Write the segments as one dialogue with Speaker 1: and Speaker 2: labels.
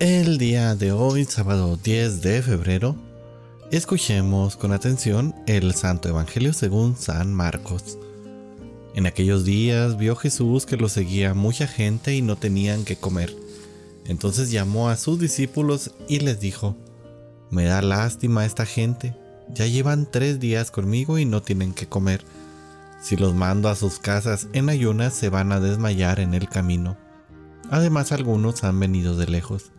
Speaker 1: El día de hoy, sábado 10 de febrero, escuchemos con atención el Santo Evangelio según San Marcos. En aquellos días vio Jesús que lo seguía mucha gente y no tenían que comer. Entonces llamó a sus discípulos y les dijo, Me da lástima esta gente, ya llevan tres días conmigo y no tienen que comer. Si los mando a sus casas en ayunas se van a desmayar en el camino. Además algunos han venido de lejos.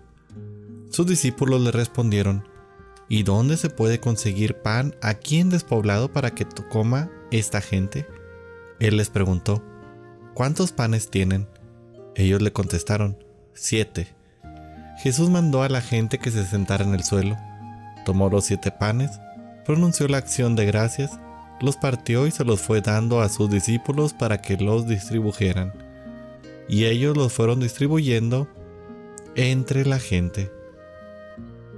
Speaker 1: Sus discípulos le respondieron, ¿Y dónde se puede conseguir pan aquí en despoblado para que coma esta gente? Él les preguntó, ¿cuántos panes tienen? Ellos le contestaron, siete. Jesús mandó a la gente que se sentara en el suelo, tomó los siete panes, pronunció la acción de gracias, los partió y se los fue dando a sus discípulos para que los distribuyeran. Y ellos los fueron distribuyendo entre la gente.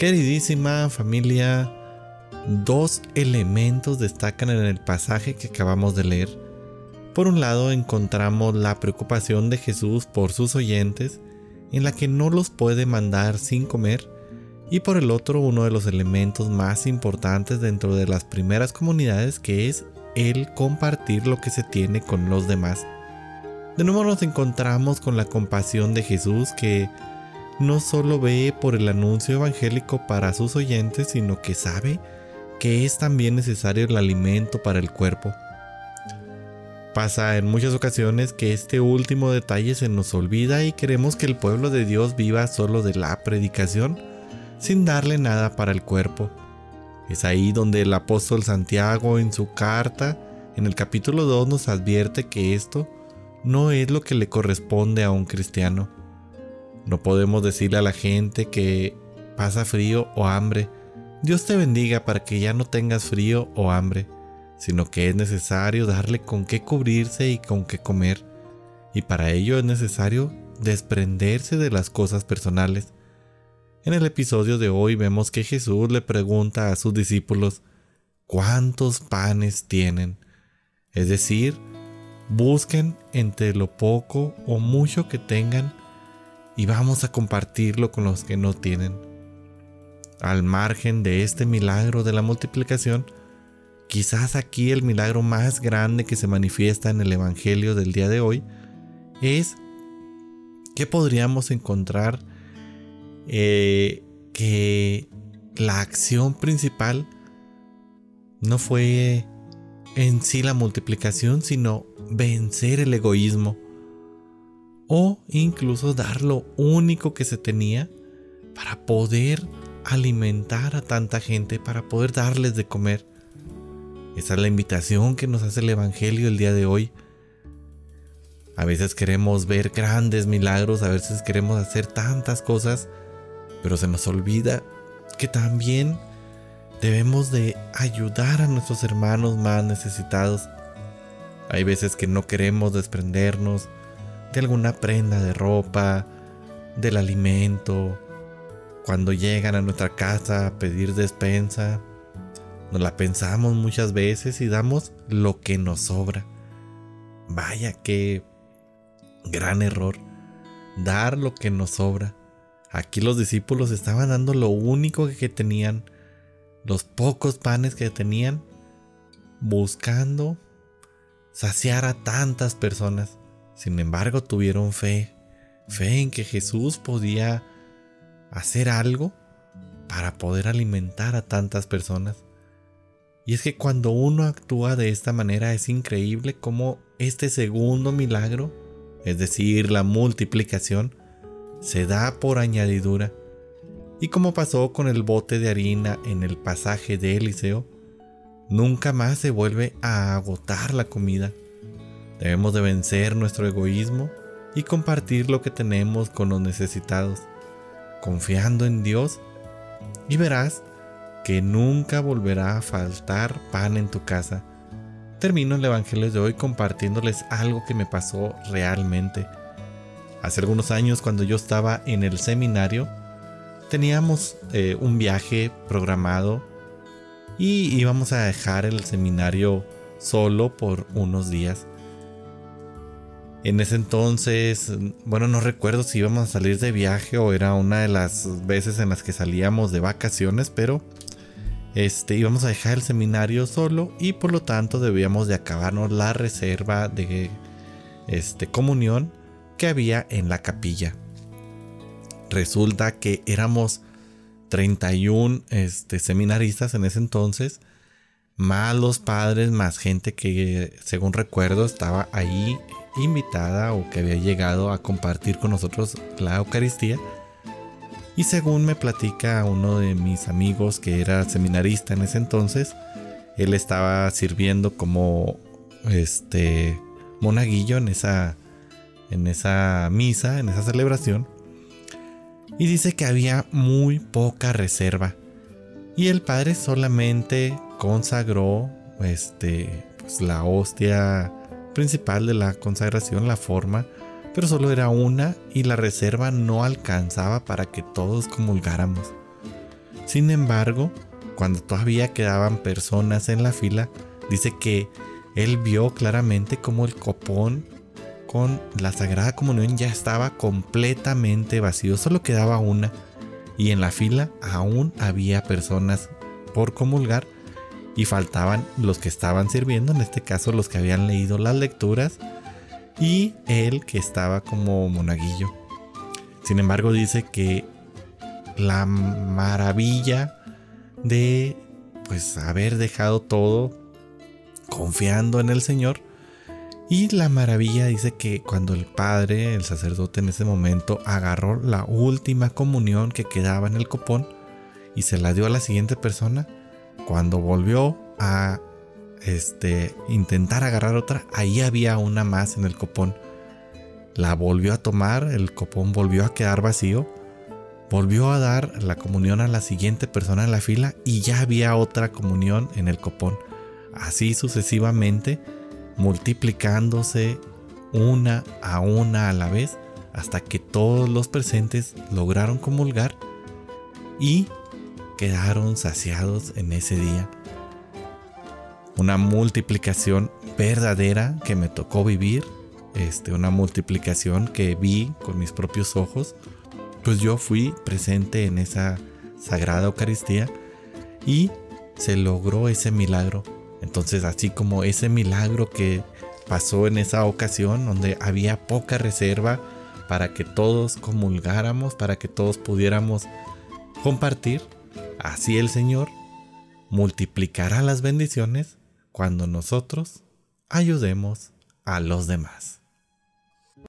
Speaker 1: Queridísima familia, dos elementos destacan en el pasaje que acabamos de leer. Por un lado encontramos la preocupación de Jesús por sus oyentes, en la que no los puede mandar sin comer, y por el otro uno de los elementos más importantes dentro de las primeras comunidades que es el compartir lo que se tiene con los demás. De nuevo nos encontramos con la compasión de Jesús que no solo ve por el anuncio evangélico para sus oyentes, sino que sabe que es también necesario el alimento para el cuerpo. Pasa en muchas ocasiones que este último detalle se nos olvida y queremos que el pueblo de Dios viva solo de la predicación sin darle nada para el cuerpo. Es ahí donde el apóstol Santiago en su carta en el capítulo 2 nos advierte que esto no es lo que le corresponde a un cristiano. No podemos decirle a la gente que pasa frío o hambre, Dios te bendiga para que ya no tengas frío o hambre, sino que es necesario darle con qué cubrirse y con qué comer. Y para ello es necesario desprenderse de las cosas personales. En el episodio de hoy vemos que Jesús le pregunta a sus discípulos, ¿cuántos panes tienen? Es decir, busquen entre lo poco o mucho que tengan y vamos a compartirlo con los que no tienen. Al margen de este milagro de la multiplicación, quizás aquí el milagro más grande que se manifiesta en el Evangelio del día de hoy es que podríamos encontrar eh, que la acción principal no fue en sí la multiplicación, sino vencer el egoísmo o incluso dar lo único que se tenía para poder alimentar a tanta gente, para poder darles de comer. Esa es la invitación que nos hace el Evangelio el día de hoy. A veces queremos ver grandes milagros, a veces queremos hacer tantas cosas, pero se nos olvida que también debemos de ayudar a nuestros hermanos más necesitados. Hay veces que no queremos desprendernos, de alguna prenda de ropa, del alimento, cuando llegan a nuestra casa a pedir despensa, nos la pensamos muchas veces y damos lo que nos sobra. Vaya qué gran error, dar lo que nos sobra. Aquí los discípulos estaban dando lo único que tenían, los pocos panes que tenían, buscando saciar a tantas personas. Sin embargo, tuvieron fe, fe en que Jesús podía hacer algo para poder alimentar a tantas personas. Y es que cuando uno actúa de esta manera es increíble cómo este segundo milagro, es decir, la multiplicación, se da por añadidura. Y como pasó con el bote de harina en el pasaje de Eliseo, nunca más se vuelve a agotar la comida. Debemos de vencer nuestro egoísmo y compartir lo que tenemos con los necesitados, confiando en Dios y verás que nunca volverá a faltar pan en tu casa. Termino el Evangelio de hoy compartiéndoles algo que me pasó realmente. Hace algunos años cuando yo estaba en el seminario, teníamos eh, un viaje programado y íbamos a dejar el seminario solo por unos días. En ese entonces, bueno, no recuerdo si íbamos a salir de viaje o era una de las veces en las que salíamos de vacaciones, pero este íbamos a dejar el seminario solo y por lo tanto debíamos de acabarnos la reserva de este comunión que había en la capilla. Resulta que éramos 31 este, seminaristas en ese entonces, más los padres, más gente que según recuerdo estaba ahí invitada o que había llegado a compartir con nosotros la Eucaristía. Y según me platica uno de mis amigos que era seminarista en ese entonces, él estaba sirviendo como este monaguillo en esa en esa misa, en esa celebración. Y dice que había muy poca reserva. Y el padre solamente consagró este pues la hostia principal de la consagración, la forma, pero solo era una y la reserva no alcanzaba para que todos comulgáramos. Sin embargo, cuando todavía quedaban personas en la fila, dice que él vio claramente como el copón con la Sagrada Comunión ya estaba completamente vacío, solo quedaba una y en la fila aún había personas por comulgar y faltaban los que estaban sirviendo, en este caso los que habían leído las lecturas y él que estaba como monaguillo. Sin embargo dice que la maravilla de pues haber dejado todo confiando en el Señor y la maravilla dice que cuando el padre, el sacerdote en ese momento, agarró la última comunión que quedaba en el copón y se la dio a la siguiente persona, cuando volvió a este, intentar agarrar otra, ahí había una más en el copón. La volvió a tomar, el copón volvió a quedar vacío, volvió a dar la comunión a la siguiente persona en la fila y ya había otra comunión en el copón. Así sucesivamente, multiplicándose una a una a la vez hasta que todos los presentes lograron comulgar y quedaron saciados en ese día. Una multiplicación verdadera que me tocó vivir, este, una multiplicación que vi con mis propios ojos, pues yo fui presente en esa sagrada Eucaristía y se logró ese milagro. Entonces, así como ese milagro que pasó en esa ocasión donde había poca reserva para que todos comulgáramos, para que todos pudiéramos compartir, Así el Señor multiplicará las bendiciones cuando nosotros ayudemos a los demás.